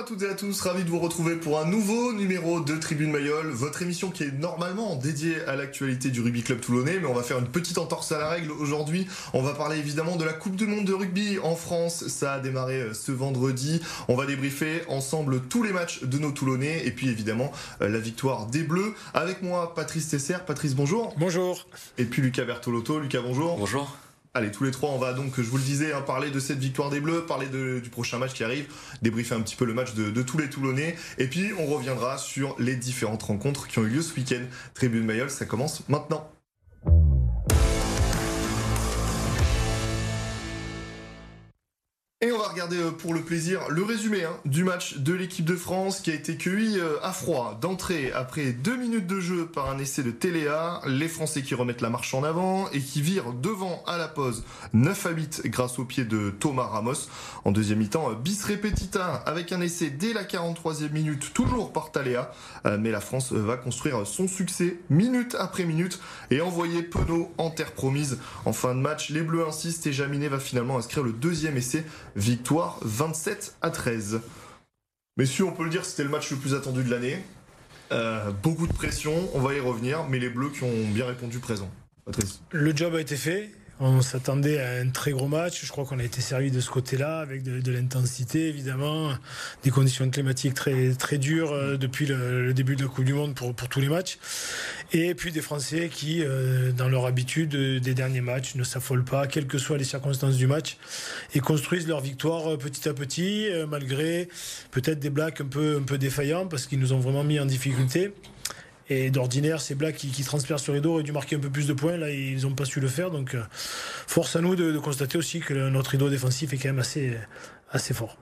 à toutes et à tous, ravi de vous retrouver pour un nouveau numéro de Tribune Mayol, votre émission qui est normalement dédiée à l'actualité du rugby club toulonnais, mais on va faire une petite entorse à la règle aujourd'hui. On va parler évidemment de la Coupe du Monde de rugby en France, ça a démarré euh, ce vendredi. On va débriefer ensemble tous les matchs de nos Toulonnais et puis évidemment euh, la victoire des Bleus. Avec moi, Patrice Tesser. Patrice, bonjour. Bonjour. Et puis Lucas Bertolotto. Lucas, bonjour. Bonjour. Allez, tous les trois, on va donc, je vous le disais, hein, parler de cette victoire des Bleus, parler du prochain match qui arrive, débriefer un petit peu le match de, tous les Toulonnais, et puis on reviendra sur les différentes rencontres qui ont eu lieu ce week-end. Tribune Mayol, ça commence maintenant. Regarder euh, pour le plaisir le résumé hein, du match de l'équipe de France qui a été cueilli euh, à froid d'entrée après deux minutes de jeu par un essai de Téléa. Les Français qui remettent la marche en avant et qui virent devant à la pause 9 à 8 grâce au pied de Thomas Ramos. En deuxième mi-temps, bis repetita avec un essai dès la 43e minute, toujours par Téléa. Euh, mais la France va construire son succès minute après minute et envoyer Penaud en terre promise. En fin de match, les Bleus insistent et Jaminet va finalement inscrire le deuxième essai Victoire 27 à 13. Messieurs, on peut le dire, c'était le match le plus attendu de l'année. Euh, beaucoup de pression, on va y revenir, mais les Bleus qui ont bien répondu présent. Patrice. Le job a été fait. On s'attendait à un très gros match. Je crois qu'on a été servi de ce côté-là, avec de, l'intensité, évidemment, des conditions climatiques très, très dures euh, depuis le, début de la Coupe du Monde pour, tous les matchs. Et puis des Français qui, euh, dans leur habitude des derniers matchs, ne s'affolent pas, quelles que soient les circonstances du match, et construisent leur victoire euh, petit à petit, malgré peut-être des Blacks un peu, un peu défaillants, parce qu'ils nous ont vraiment mis en difficulté. Et d'ordinaire, ces Blacks qui, transpercent sur les dos auraient dû marquer un peu plus de points. Là, ils n'ont pas su le faire. Donc, euh, force à nous de, de, constater aussi que notre rideau défensif est quand même assez, assez fort.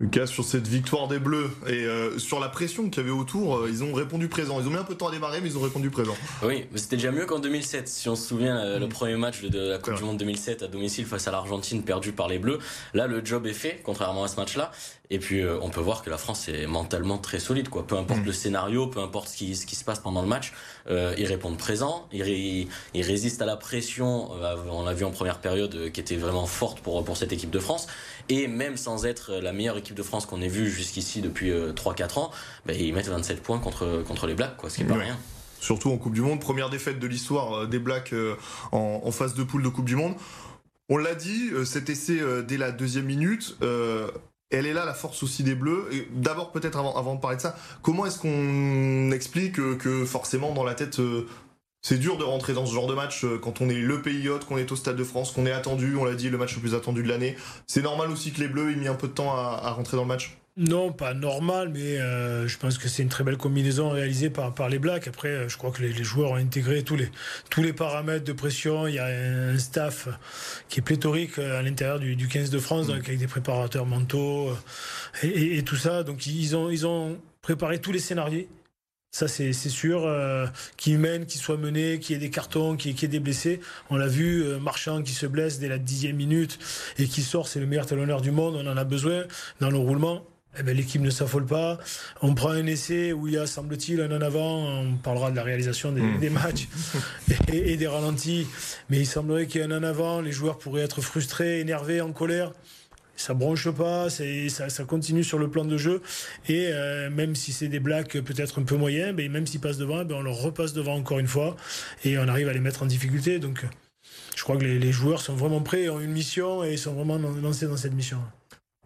Lucas, sur cette victoire des Bleus et euh, sur la pression qu'il y avait autour, euh, ils ont répondu présent. Ils ont mis un peu de temps à démarrer, mais ils ont répondu présent. Oui, mais c'était déjà mieux qu'en 2007. Si on se souvient, le mm. premier match de, la Coupe du Monde 2007 à domicile face à l'Argentine, perdu par les Bleus. Là, le job est fait, contrairement à ce match-là. Et puis, euh, on peut voir que la France est mentalement très solide. Quoi. Peu importe mm. le scénario, peu importe ce qui, ce qui se passe pendant le match, ils répondent présent. Ils, ils, résistent à la pression. on l'a vu en première période, qui était vraiment forte pour, pour cette équipe de France. Et même sans être la meilleure équipe de France qu'on ait vue jusqu'ici depuis 3-4 euh, ans, bah, ils mettent 27 points contre, contre les Blacks, quoi, ce qui n'est pas rien. Surtout en Coupe du Monde, première défaite de l'histoire euh, des Blacks euh, en, phase de poule de Coupe du Monde. On l'a dit, cet essai dès la deuxième minute, elle est là la force aussi des Bleus. D'abord peut-être avant, avant de parler de ça, comment est-ce qu'on explique que, forcément dans la tête c'est dur de rentrer dans ce genre de match euh, quand on est le pays hôte, qu'on est au Stade de France, qu'on est attendu, on l'a dit, le match le plus attendu de l'année. C'est normal aussi que les Bleus aient mis un peu de temps à, rentrer dans le match non, pas normal, mais euh, je pense que c'est une très belle combinaison réalisée par, par les Blacks. Après, euh, je crois que les, joueurs ont intégré tous les, tous les paramètres de pression. Il y a un staff qui est pléthorique à l'intérieur du, 15 de France, donc avec des préparateurs mentaux et, et, tout ça. Donc ils ont, ils ont préparé tous les scénarios ça, c'est sûr. Euh, qui mène, qui soit mené, qui ait des cartons, qui, qui ait des blessés. On l'a vu, euh, Marchand qui se blesse dès la dixième minute et qui sort, c'est le meilleur talonneur du monde. On en a besoin dans le roulement. Eh ben, l'équipe ne s'affole pas. On prend un essai où il y a, semble-t-il, un en avant. On parlera de la réalisation des, hmm. matchs et, et, des ralentis. Mais il semblerait qu'il y ait un en avant. Les joueurs pourraient être frustrés, énervés, en colère ça bronche pas, ça, continue sur le plan de jeu. Et euh, même si c'est des blacks peut-être un peu moyens, ben, même s'ils passent devant, ben, on leur repasse devant encore une fois et on arrive à les mettre en difficulté. Donc je crois que les, les joueurs sont vraiment prêts, ont une mission et sont vraiment lancés dans cette mission.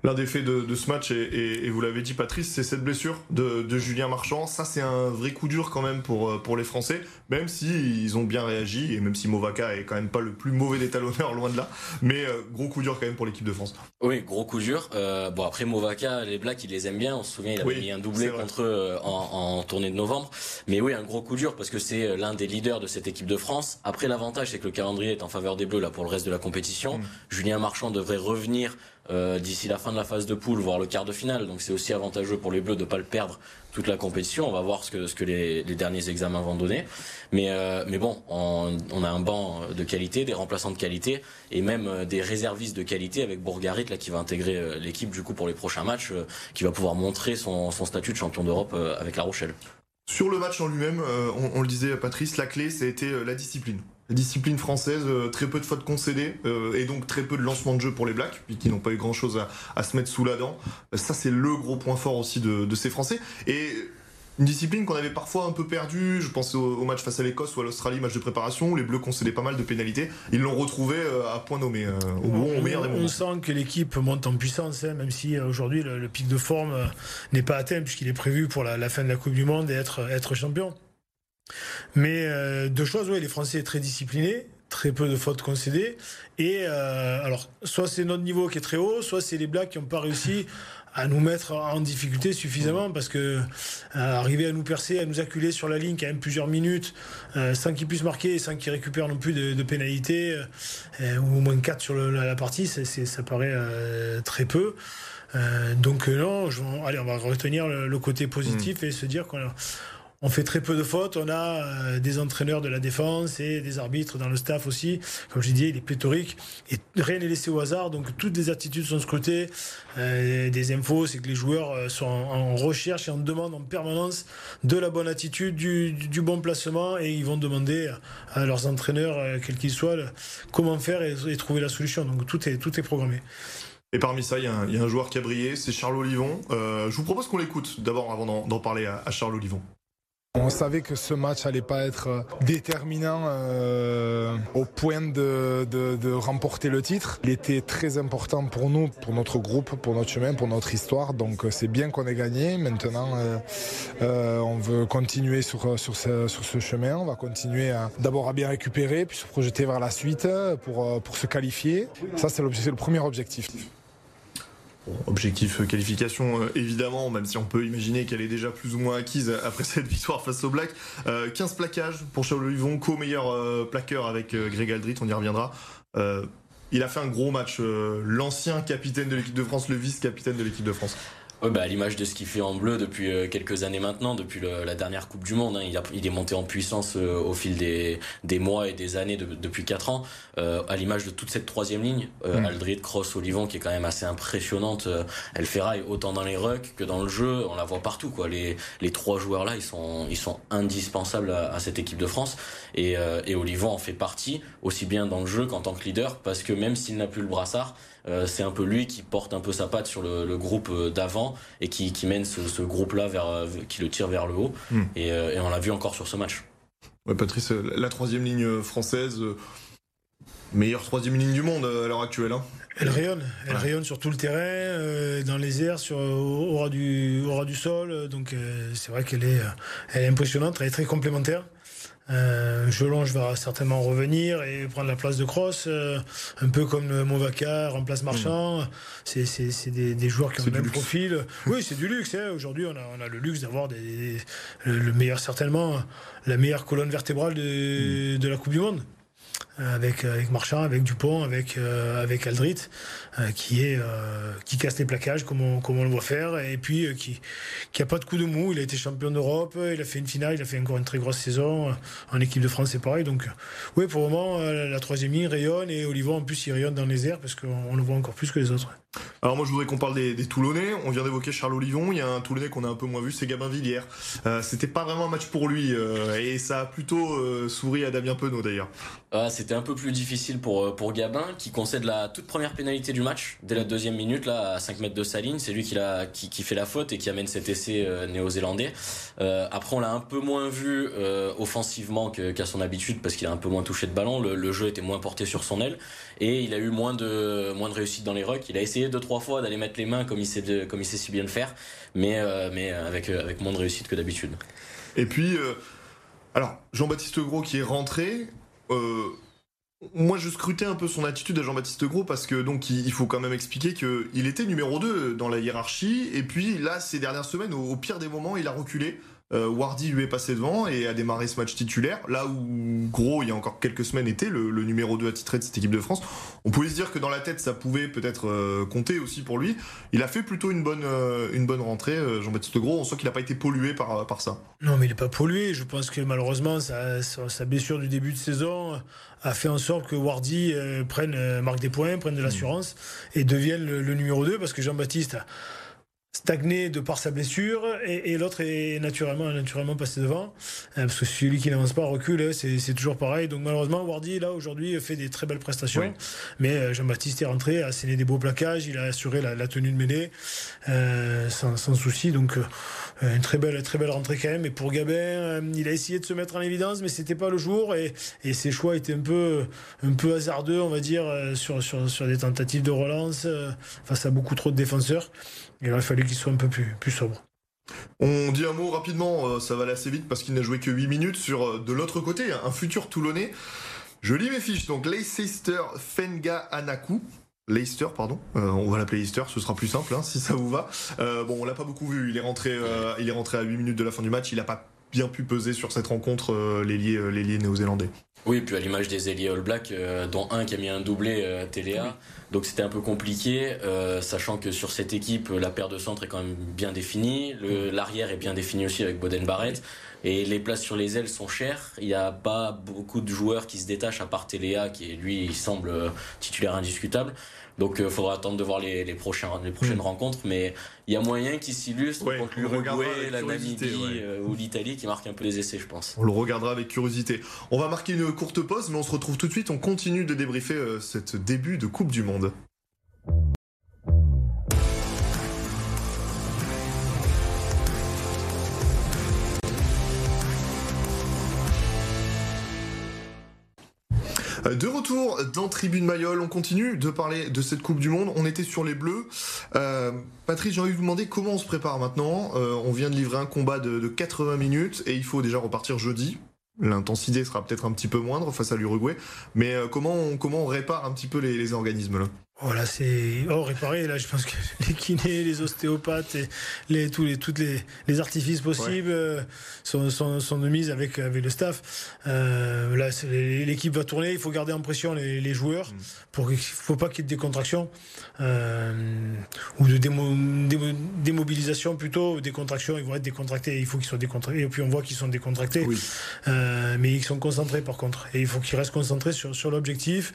L'un des faits de, ce match, et, vous l'avez dit Patrice, c'est cette blessure de, Julien Marchand. Ça, c'est un vrai coup dur quand même pour, euh, pour les Français, même si ils ont bien réagi, et même si Movaca est quand même pas le plus mauvais des talonneurs, loin de là. Mais euh, gros coup dur quand même pour l'équipe de France. Oui, gros coup dur. Euh, bon, après Movaca, les Blacks, ils les aiment bien. On se souvient, il avait mis un doublé contre eux en, tournée de novembre. Mais oui, un gros coup dur parce que c'est l'un des leaders de cette équipe de France. Après, l'avantage, c'est que le calendrier est en faveur des Bleus là pour le reste de la compétition. Mm. Julien Marchand devrait revenir euh, d'ici la fin de la phase de poule, voire le quart de finale. Donc c'est aussi avantageux pour les Bleus de ne pas le perdre toute la compétition. On va voir ce que, ce que les, derniers examens vont donner. Mais, euh, mais bon, on, a un banc de qualité, des remplaçants de qualité et même euh, des réservistes de qualité avec Bourgarit là, qui va intégrer l'équipe du coup pour les prochains matchs, qui va pouvoir montrer son, son statut de champion d'Europe avec La Rochelle. Sur le match en lui-même, on, le disait Patrice, la clé, ça a été la discipline. française, très peu de fautes concédées et donc très peu de lancements de jeu pour les Blacks, qui n'ont pas eu grand chose à, se mettre sous la dent. Ça, c'est le gros point fort aussi de, de ces Français. Et une discipline qu'on avait parfois un peu perdue. Je pense au, match face à l'Écosse ou à l'Australie, match de préparation, où les Bleus concédaient pas mal de pénalités. Ils l'ont retrouvé euh, à point nommé, euh, au, bon, au meilleur des moments. On sent que l'équipe monte en puissance, hein, même si euh, aujourd'hui le, pic de forme n'est pas atteint, puisqu'il est prévu pour la, fin de la Coupe du Monde et être, être champion. Mais deux choses, oui, les Français sont très disciplinés, très peu de fautes concédées. Et alors, soit c'est notre niveau qui est très haut, soit c'est les Blacks qui n'ont pas réussi à nous mettre en difficulté suffisamment parce que euh, arriver à nous percer, à nous acculer sur la ligne quand même plusieurs minutes euh, sans qu'ils puissent marquer et sans qu'ils récupèrent non plus de, de pénalités euh, ou au moins 4 sur la, partie, ça paraît très peu. donc non, allez, on va retenir le, côté positif mmh. et se dire qu'on a on fait très peu de fautes. On a euh, des entraîneurs de la défense et des arbitres dans le staff aussi. Comme je disais, il est pléthorique et rien n'est laissé au hasard. Donc toutes les attitudes sont scrutées. Euh, des infos, c'est que les joueurs euh, sont en, recherche et en demande en permanence de la bonne attitude, du, bon placement et ils vont demander à leurs entraîneurs, quels qu'ils soient, comment faire et, trouver la solution. Donc tout est, tout est programmé. Et parmi ça, il y, a un, joueur qui a brillé, c'est Charles Olivon. je vous propose qu'on l'écoute d'abord avant d'en parler à Charles Olivon. On savait que ce match allait pas être euh, déterminant euh, au point de, remporter le titre. Il était très important pour nous, pour notre groupe, pour notre chemin, pour notre histoire. Donc euh, c'est bien qu'on ait gagné. Maintenant, on veut continuer sur, sur, ce, sur ce chemin. On va continuer d'abord à bien récupérer, puis se projeter vers la suite pour, pour se qualifier. Ça, c'est le premier objectif objectif euh, qualification euh, évidemment, même si on peut imaginer qu'elle est déjà plus ou moins acquise après cette victoire face au Black. 15 euh, plaquages pour Charles Olivon, co-meilleur plaqueur avec Greg Aldrit, on y reviendra. il a fait un gros match, l'ancien capitaine de l'équipe de France, le vice-capitaine de l'équipe de France. Bah, à l'image de ce qu'il fait en bleu depuis euh, quelques années maintenant, depuis la dernière Coupe du Monde. Hein, il, a, il, est monté en puissance euh, au fil des, des, mois et des années depuis 4 ans. Euh, à l'image de toute cette troisième ligne, mm. Aldrid, Cross, Olivon, qui est quand même assez impressionnante. elle ferraille autant dans les rucks que dans le jeu. On la voit partout. Quoi. Les, les trois joueurs là, ils sont, ils sont indispensables à, cette équipe de France. Et, et Olivon en fait partie, aussi bien dans le jeu qu'en tant que leader, parce que même s'il n'a plus le brassard, euh, c'est un peu lui qui porte un peu sa patte sur le, groupe euh, d'avant et qui, mène ce, groupe-là vers, euh, qui le tire vers le haut. Hmm. Et, on l'a vu encore sur ce match. Ouais, Patrice, la troisième ligne française, meilleure troisième ligne du monde à l'heure actuelle. Hein. Elle rayonne, elle rayonne sur tout le terrain, dans les airs, sur, au, ras du, au du sol. Donc c'est vrai qu'elle est, elle est impressionnante, elle est très complémentaire. Euh, Jelonge va certainement revenir et prendre la place de Cross, euh, un peu comme Movaca remplace Marchand. Mm. C'est des, des, joueurs qui ont le même profil. Oui, c'est du luxe. Hein. Aujourd'hui, on a, on a, le luxe d'avoir des, le meilleur, certainement, la meilleure colonne vertébrale de, mm. de la Coupe du Monde avec, avec Marchand, avec Dupont, avec, euh, Aldrit, euh, qui, euh, casse les plaquages comme on, comme on le voit faire, et puis qui qui a pas de coup de mou. Il a été champion d'Europe, il a fait une finale, il a fait encore une très grosse saison. En équipe de France, c'est pareil. Donc, oui, pour le moment, la troisième ligne rayonne, et Olivon, en plus, il rayonne dans les airs, parce qu'on le voit encore plus que les autres. Alors moi je voudrais qu'on parle des, Toulonnais. On vient d'évoquer Charles Olivon. Il y a un Toulonnais qu'on a un peu moins vu, c'est Gabin Villière. Euh, C'était pas vraiment un match pour lui euh, et ça a plutôt euh, souri à Damien Penaud d'ailleurs. Ah, C'était un peu plus difficile pour euh, pour Gabin qui concède la toute première pénalité du match dès la deuxième minute là à 5 mètres de sa ligne. C'est lui qui, fait la faute et qui amène cet essai néo-zélandais. après on l'a un peu moins vu offensivement qu'à son habitude parce qu'il a un peu moins touché de ballon. Le, le, jeu était moins porté sur son aile et il a eu moins de moins de réussite dans les rucks. Il a essayé deux trois fois d'aller mettre les mains comme il sait comme il sait si bien le faire, mais euh, mais avec euh, avec moins de réussite que d'habitude. Et puis euh, alors Jean-Baptiste Gros qui est rentré. moi, je scrutais un peu son attitude à Jean-Baptiste Gros parce que donc il faut quand même expliquer qu'il était numéro 2 dans la hiérarchie et puis là ces dernières semaines au pire des moments il a reculé euh, Wardy lui est passé devant et a démarré ce match titulaire. Là où Gros, il y a encore quelques semaines, était le, numéro 2 attitré de cette équipe de France. On pouvait se dire que dans la tête, ça pouvait peut-être euh, compter aussi pour lui. Il a fait plutôt une bonne, euh, une bonne rentrée, Jean-Baptiste Gros. On sent qu'il n'a pas été pollué par, par ça. Non, mais il n'est pas pollué. Je pense que malheureusement, sa, sa, blessure du début de saison a fait en sorte que Wardy prenne, marque des points, prenne de l'assurance et devienne le, le numéro 2 parce que Jean-Baptiste stagné de par sa blessure et, l'autre est naturellement naturellement passé devant. Hein, parce que celui qui n'avance pas recule hein, c'est toujours pareil. Donc malheureusement Wardy là aujourd'hui fait des très belles prestations. Mais euh, Jean-Baptiste est rentré a asséné des beaux plaquages il a assuré la, tenue de mêlée euh, sans, souci. Donc euh, une très belle très belle rentrée quand même. Et pour Gabin il a essayé de se mettre en évidence mais c'était pas le jour. Et, et, ses choix étaient un peu un peu hasardeux on va dire sur, sur, sur des tentatives de relance face à beaucoup trop de défenseurs il aurait fallu qu'il soit un peu plus, plus sobre. On dit un mot rapidement, euh, ça va aller assez vite parce qu'il n'a joué que 8 minutes sur euh, de l'autre côté, un futur Toulonnais. Je lis mes fiches, donc Leicester Fenga Anaku. Leicester, pardon. Euh, on va l'appeler Leicester, ce sera plus simple hein, si ça vous va. bon, on l'a pas beaucoup vu. Il est rentré, il est rentré à 8 minutes de la fin du match. Il n'a pas bien pu peser sur cette rencontre l'ailier néo-zélandais. Oui, puis à l'image des ailiers All Black, dont un qui a mis un doublé Téléa. Donc c'était un peu compliqué, euh, sachant que sur cette équipe, la paire de centre est quand même bien définie, l'arrière est bien défini aussi avec Boden Barrett, et les places sur les ailes sont chères. Il n'y a pas beaucoup de joueurs qui se détachent à part Téléa, qui lui il semble titulaire indiscutable. Donc il euh, faudra attendre de voir les, les, prochains, les prochaines rencontres, mais il y a moyen qu'il s'illustre contre l'Uruguay, la Namibie euh, ou l'Italie qui marque un peu les essais, je pense. On le regardera avec curiosité. On va marquer une courte pause, mais on se retrouve tout de suite. On continue de débriefer euh, cette début de Coupe du Monde. De retour dans Tribune Mayol, on continue de parler de cette Coupe du Monde. On était sur les Bleus. Euh, Patrice, j'ai envie de vous demander comment on se prépare maintenant. Euh, on vient de livrer un combat de, 80 minutes et il faut déjà repartir jeudi. L'intensité sera peut-être un petit peu moindre face à l'Uruguay, mais comment on, comment on répare un petit peu les organismes là? Voilà, c'est oh réparé. Là, je pense que les kinés, les ostéopathes et les tous les toutes les, les artifices possibles euh, sont, sont, sont, de mise avec avec le staff. Euh, là, l'équipe va tourner. Il faut garder en pression les, les joueurs mm. pour qu'il faut pas qu'il y ait de décontraction euh, ou de démo, démobilisation plutôt, des contractions. Ils vont être décontractés. Il faut qu'ils soient décontractés. Et puis on voit qu'ils sont décontractés, euh, mais ils sont concentrés par contre. Et il faut qu'ils restent concentrés sur sur l'objectif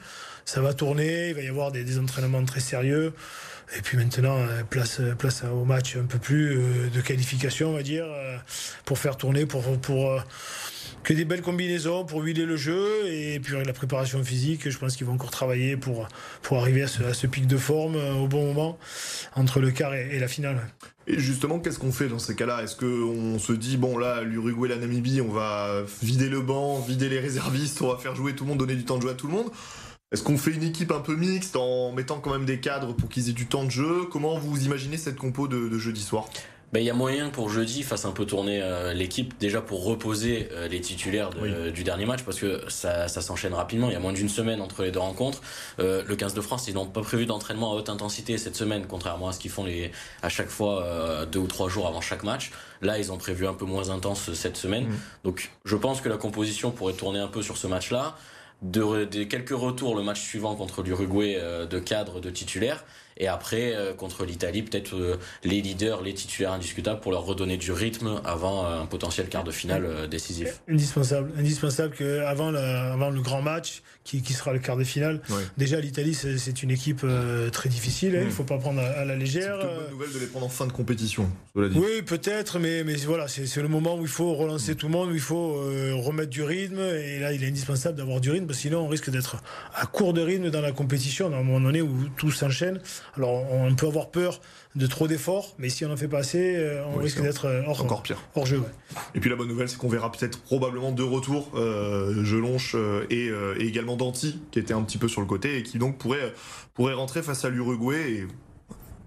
ça va tourner, il va y avoir des, entraînements très sérieux. Et puis maintenant, euh, place, euh, place au match un peu plus euh, de qualification, on va dire, pour faire tourner, pour, que des belles combinaisons, pour huiler le jeu. Et puis la préparation physique, je pense qu'ils vont encore travailler pour, pour arriver à ce, pic de forme au bon moment entre le quart et, la finale. Et justement, qu'est-ce qu'on fait dans ces cas-là? Est-ce qu'on se dit, bon là, l'Uruguay, la Namibie, on va vider le banc, vider les réservistes, on va faire jouer tout le monde, donner du temps de jouer à tout le monde? Est-ce qu'on fait une équipe un peu mixte en mettant quand même des cadres pour qu'ils aient du temps de jeu? Comment vous imaginez cette compo de, jeudi soir? Ben, il y a moyen pour jeudi fasse un peu tourner euh, l'équipe déjà pour reposer euh, les titulaires du dernier match parce que ça, s'enchaîne rapidement. Il y a moins d'une semaine entre les deux rencontres. Euh, le 15 de France, ils n'ont pas prévu d'entraînement à haute intensité cette semaine, contrairement à ce qu'ils font les, à chaque fois deux ou trois jours avant chaque match. Là, ils ont prévu un peu moins intense cette semaine. Mmh. Donc, je pense que la composition pourrait tourner un peu sur ce match-là de, quelques retours le match suivant contre l'Uruguay euh, de cadre, de titulaire. Et après, euh, contre l'Italie, peut-être euh, les leaders, les titulaires indiscutables pour leur redonner du rythme avant un potentiel quart de finale décisif. Indispensable. Indispensable qu'avant avant le grand match, qui, qui, sera le quart de finale, déjà l'Italie, c'est une équipe très difficile. Hein, il ne mm. faut pas prendre à, la légère. C'est une bonne nouvelle de les prendre en fin de compétition. Oui, peut-être, mais, mais voilà, c'est le moment où il faut relancer mm. tout le monde, où il faut remettre du rythme. Et là, il est indispensable d'avoir du rythme sinon on risque d'être à court de rythme dans la compétition, à un moment donné où tout s'enchaîne. Alors on peut avoir peur de trop d'efforts, mais si on en fait pas assez, euh, on risque d'être euh, hors, encore pire. hors jeu. Et puis la bonne nouvelle, c'est qu'on verra peut-être probablement deux retours, euh, Gelonche euh, et, également Danti, qui était un petit peu sur le côté et qui donc pourrait, pourrait rentrer face à l'Uruguay et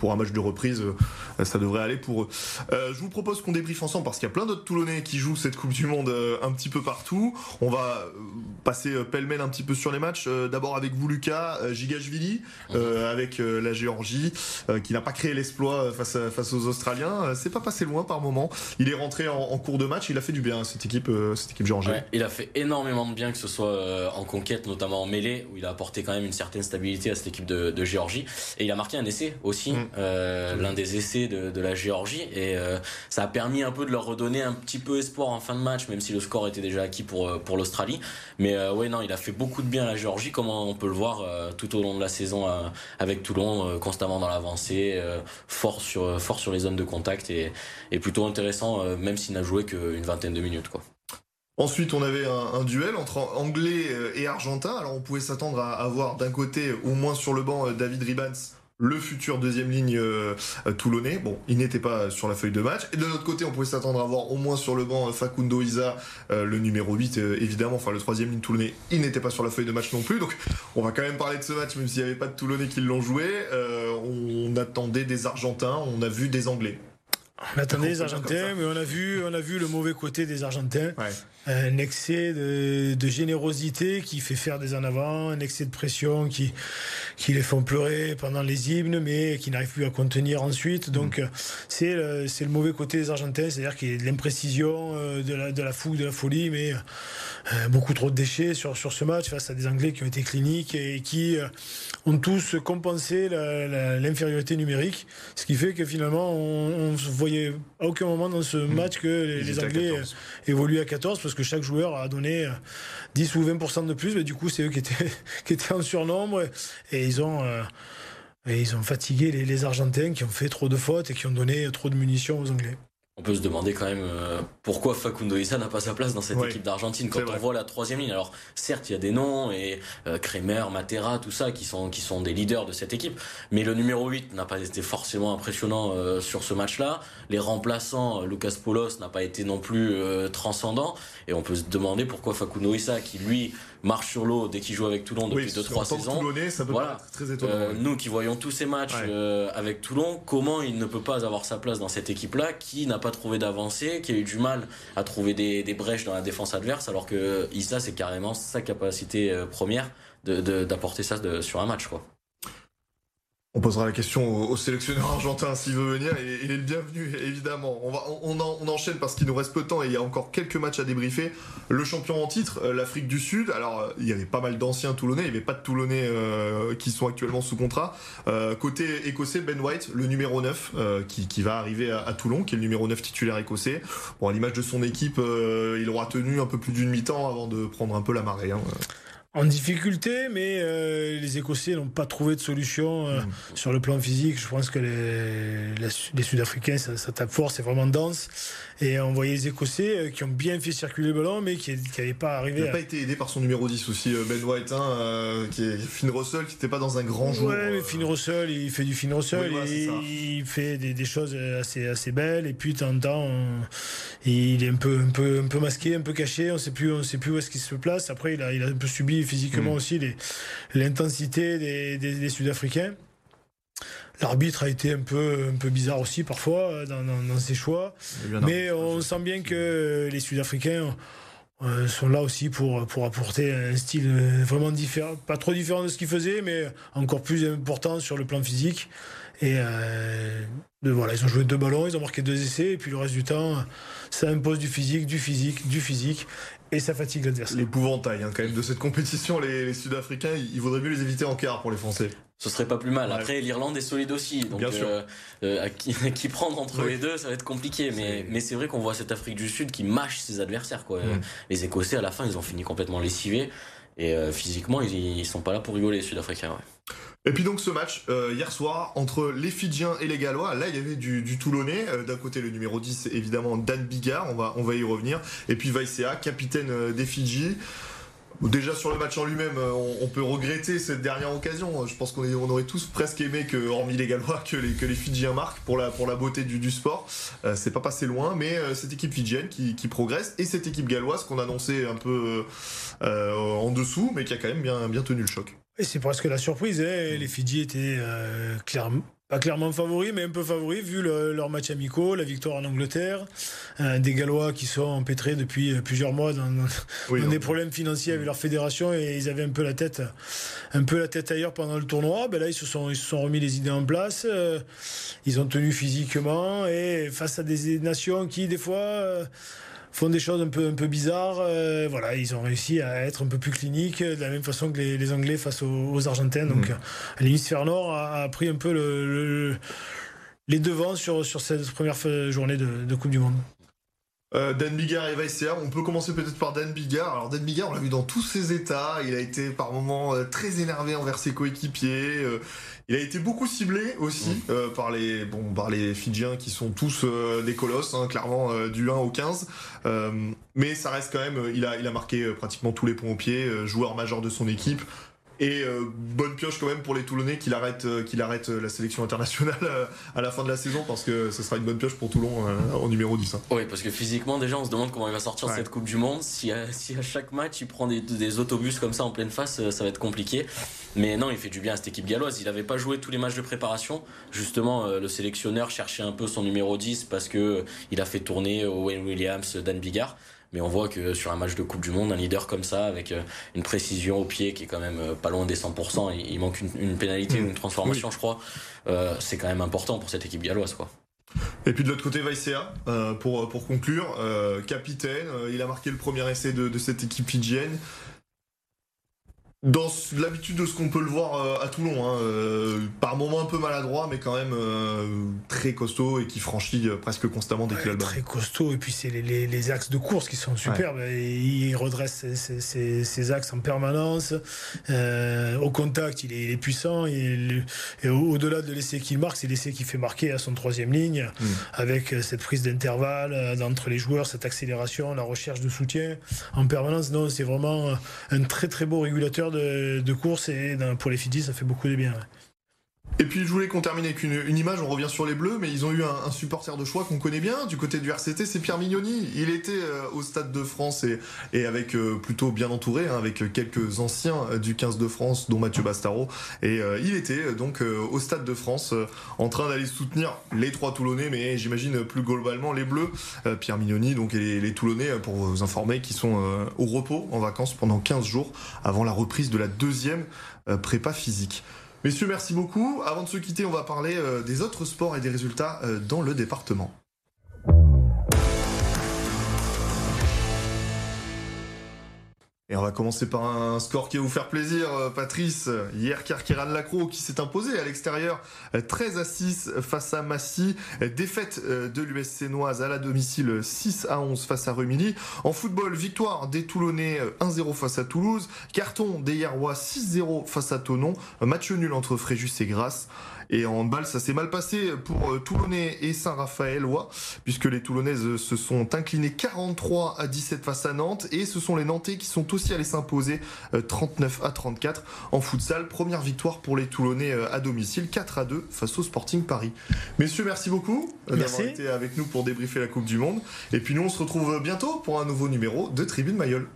pour un match de reprise, euh, ça devrait aller pour eux. Euh, je vous propose qu'on débriefe ensemble parce qu'il y a plein d'autres Toulonnais qui jouent cette Coupe du Monde euh, un petit peu partout. On va passer pêle-mêle un petit peu sur les matchs. D'abord avec vous, Lucas, Gigashvili, mhm. avec la Géorgie, qui n'a pas créé l'exploit face, face aux Australiens. C'est pas passé loin par moment. Il est rentré en, cours de match. Il a fait du bien cette équipe, cette équipe géorgienne. il a fait énormément de bien, que ce soit en conquête, notamment en mêlée, où il a apporté quand même une certaine stabilité à cette équipe de, Géorgie. Et il a marqué un essai aussi. Mm. l'un des essais de, la Géorgie, et ça a permis un peu de leur redonner un petit peu espoir en fin de match, même si le score était déjà acquis pour pour l'Australie. Mais ouais, non, il a fait beaucoup de bien à la Géorgie, comme on peut le voir tout au long de la saison avec Toulon, constamment dans l'avancée, fort sur fort sur les zones de contact et, plutôt intéressant, même s'il n'a joué qu'une vingtaine de minutes. Ensuite, on avait un, duel entre anglais euh, et argentin. Alors, on pouvait s'attendre à avoir d'un côté, au moins sur le banc, euh, David Ribans, le futur deuxième ligne euh, toulonnais. Bon, il n'était pas sur la feuille de match. Et de notre côté, on pouvait s'attendre à avoir au moins sur le banc Facundo Isa, le numéro 8, évidemment. Enfin, le troisième ligne toulonnais, il n'était pas sur la feuille de match non plus. Donc, on va quand même parler de ce match, même s'il n'y avait pas de Toulonnais qui l'ont joué. on attendait des Argentins, on a vu des Anglais. On attendait les Argentins, mais on a vu, on a vu le mauvais côté des Argentins. Un excès de, générosité qui fait faire des en avant, un excès de pression qui, qui les font pleurer pendant les hymnes, mais qui n'arrivent plus à contenir ensuite. Donc, mm. c'est le, le mauvais côté des Argentins, c'est-à-dire qu'il y a de l'imprécision, euh, de la, de la fougue, de la folie, mais euh, beaucoup trop de déchets sur, sur ce match face à des Anglais qui ont été cliniques et qui euh, ont tous compensé l'infériorité numérique, ce qui fait que finalement, on ne voyait à aucun moment dans ce mm. match que les, Anglais évoluaient à 14, parce que chaque joueur a donné 10 ou 20% de plus, mais du coup, c'est eux qui étaient, qui étaient en surnombre, et ils ont... et ils ont fatigué les, les Argentins qui ont fait trop de fautes et qui ont donné trop de munitions aux Anglais. On peut se demander quand même euh, pourquoi Facundo Issa n'a pas sa place dans cette équipe d'Argentine quand on voit la troisième ligne. Alors certes, il y a des noms et euh, Kremer, Matera, tout ça qui sont qui sont des leaders de cette équipe, mais le numéro 8 n'a pas été forcément impressionnant euh, sur ce match-là. Les remplaçants, Lucas Polos n'a pas été non plus transcendant et on peut se demander pourquoi Facundo Issa qui lui marche sur l'eau dès qu'il joue avec Toulon depuis 2-3 saisons. ça peut voilà. très étonnant. Euh, nous qui voyons tous ces matchs euh, avec Toulon, comment il ne peut pas avoir sa place dans cette équipe-là qui n'a pas trouvé d'avancée, qui a eu du mal à trouver des, des, brèches dans la défense adverse, alors que Issa c'est carrément sa capacité euh, première d'apporter ça de, sur un match. quoi. On posera la question au, sélectionneur argentin s'il veut venir et il est le bienvenu évidemment. On, va, on, enchaîne parce qu'il nous reste peu de temps et il y a encore quelques matchs à débriefer. Le champion en titre, euh, l'Afrique du Sud. Alors euh, il y avait pas mal d'anciens Toulonnais, il n'y avait pas de Toulonnais euh, qui sont actuellement sous contrat. côté écossais, Ben White, le numéro 9 qui, qui, va arriver à, Toulon, qui est le numéro 9 titulaire écossais. Bon, à l'image de son équipe, il aura tenu un peu plus d'une mi-temps avant de prendre un peu la marée. Hein en difficulté, mais euh, les Écossais n'ont pas trouvé de solution euh, mm. sur le plan physique. Je pense que les, les, Sud-Africains, ça, ça, tape fort, c'est vraiment dense. Et on voyait les Écossais euh, qui ont bien fait circuler le ballon, mais qui n'avaient pas arrivé. Il n'a pas été aidé par son numéro 10 aussi, Ben White, hein, qui est Finn Russell, qui n'était pas dans un grand jour. Ouais, mais Finn Russell, il fait du Finn Russell, il fait des, des, choses assez, assez belles, et puis de temps en temps, il est un peu, un, peu, un peu masqué, un peu caché, on ne sait plus où est-ce qu'il se place. Après, il a, il a un peu subi physiquement mm. aussi l'intensité des, des, Sud-Africains. L'arbitre a été un peu, un peu bizarre aussi parfois euh, dans, dans, ses choix. Mais on sent bien que les Sud-Africains euh, sont là aussi pour, pour apporter un style vraiment différent, pas trop différent de ce qu'ils faisaient, mais encore plus important sur le plan physique. Et euh, voilà, ils ont joué deux ballons, ils ont marqué deux essais, et puis le reste du temps, ça impose du physique, du physique, du physique et ça fatigue l'adversaire. L'épouvantail hein, quand même de cette compétition, les, Sud-Africains, il vaudrait mieux les éviter en quart pour les Français. Ce serait pas plus mal. Après, l'Irlande est solide aussi, donc Bien sûr. Euh, euh, à, qui, prendre entre les deux, ça va être compliqué. Mais, mais c'est vrai qu'on voit cette Afrique du Sud qui mâche ses adversaires. Quoi. Mm. Les Écossais, à la fin, ils ont fini complètement lessivés. Et euh, physiquement, ils, sont pas là pour rigoler, les Sud-Africains. Et puis donc ce match euh, hier soir entre les Fidjiens et les Gallois, là il y avait du, Toulonnais, euh, d'un côté le numéro 10 évidemment Dan Bigard, on va, y revenir, et puis Vaisea, capitaine des Fidji. Déjà sur le match en lui-même, on, peut regretter cette dernière occasion. Je pense qu'on on aurait tous presque aimé que, hormis les Gallois, que les, que Fidjiens marquent pour la, beauté du, sport. c'est pas passé loin, mais cette équipe fidjienne qui, progresse et cette équipe galloise qu'on annonçait un peu en dessous, mais qui a quand même bien, tenu le choc. Et c'est presque la surprise. Hein. Les Fidji étaient euh, clairement, pas clairement favoris, mais un peu favoris vu leur match amicaux, la victoire en Angleterre. Euh, des Gallois qui sont empêtrés depuis euh, plusieurs mois dans, des problèmes financiers avec leur fédération et ils avaient un peu la tête, un peu la tête ailleurs pendant le tournoi. Ben là, ils se sont, ils se sont remis les idées en place. ils ont tenu physiquement et face à des nations qui, des fois, font des choses un peu, un peu bizarres. Euh, voilà, ils ont réussi à être un peu plus cliniques, de la même façon que les, Anglais face aux, Argentins. Donc, mmh. l'hémisphère nord a, pris un peu le, les devants sur, sur cette première journée de Coupe du Monde. Euh, Dan Bigard et Weisser. On peut commencer peut-être par Dan Bigard. Alors Dan Bigard, on l'a vu dans tous ses états. Il a été par moments euh, très énervé envers ses coéquipiers. Euh, il a été beaucoup ciblé aussi par les bon par les Fidjiens qui sont tous des colosses, hein, clairement du 1 au 15. mais ça reste quand même. Il a il a marqué pratiquement tous les points au pied. joueur majeur de son équipe. Et euh, bonne pioche quand même pour les Toulonnais qu'il arrête, euh, qu'il arrête euh, la sélection internationale à la fin de la saison parce que ce sera une bonne pioche pour Toulon en numéro 10. Hein. Oui, parce que physiquement déjà on se demande comment il va sortir cette Coupe du Monde. Si à, si à chaque match il prend des, autobus comme ça en pleine face, ça va être compliqué. Mais non, il fait du bien à cette équipe galloise. Il n'avait pas joué tous les matchs de préparation. Justement, le sélectionneur cherchait un peu son numéro 10 parce que il a fait tourner Wayne Williams, Dan Bigard. Mais on voit que sur un match de Coupe du Monde, un leader comme ça, avec euh, une précision au pied qui est quand même euh, pas loin des 100%, il manque une, pénalité ou une transformation, je crois. Euh, c'est quand même important pour cette équipe galloise, quoi. Et puis de l'autre côté, Vaisea, pour, pour conclure, capitaine, il a marqué le premier essai de, de cette équipe fidjienne dans l'habitude de ce qu'on peut le voir euh, à Toulon, hein, euh, par moments un peu maladroit, mais quand même euh, très costaud et qui franchit presque constamment des ouais, Très costaud, et puis c'est les, axes de course qui sont superbes. il redresse ses, axes en permanence. au contact, il est, puissant. et au-delà de l'essai qu'il marque, c'est l'essai qui fait marquer à son troisième ligne, mm. avec cette prise d'intervalle entre les joueurs, cette accélération, la recherche de soutien en permanence. Non, c'est vraiment un très très beau régulateur de, course et pour les Fidji, ça fait beaucoup de bien. Et puis je voulais qu'on termine avec une, image, on revient sur les Bleus, mais ils ont eu un, supporter de choix qu'on connaît bien du côté du RCT, c'est Pierre Mignoni. Il était euh, au Stade de France et, avec euh, plutôt bien entouré, hein, avec quelques anciens euh, du 15 de France, dont Mathieu Bastaro. Et il était donc au Stade de France en train d'aller soutenir les trois Toulonnais, mais j'imagine plus globalement les Bleus. Pierre Mignoni donc, et les, Toulonnais, pour vous informer, qui sont au repos en vacances pendant 15 jours avant la reprise de la deuxième prépa physique. Messieurs, merci beaucoup. Avant de se quitter, on va parler euh, des autres sports et des résultats euh, dans le département. Et on va commencer par un score qui va vous faire plaisir, euh, Patrice. Hier, Kerkiran Lacro qui s'est imposé à l'extérieur 13 à 6 face à Massy. Défaite euh, de l'USC Noise à la domicile 6 à 11 face à Rumilly. En football, victoire des Toulonnais 1-0 euh, face à Toulouse. Carton des Yerrois 6-0 face à Tonon. Match nul entre Fréjus et Grasse. Et en balle, ça s'est mal passé pour euh, Toulonnais et Saint-Raphaël-Ouai, puisque les Toulonnaises se sont inclinées 43 à 17 face à Nantes, et ce sont les Nantais qui sont aussi allés s'imposer 39 euh, à 34 en futsal. Première victoire pour les Toulonnais euh, à domicile, 4 à 2 face au Sporting Paris. Messieurs, merci beaucoup d'avoir été avec nous pour débriefer la Coupe du Monde. Et puis nous, on se retrouve bientôt pour un nouveau numéro de Tribune Mayol.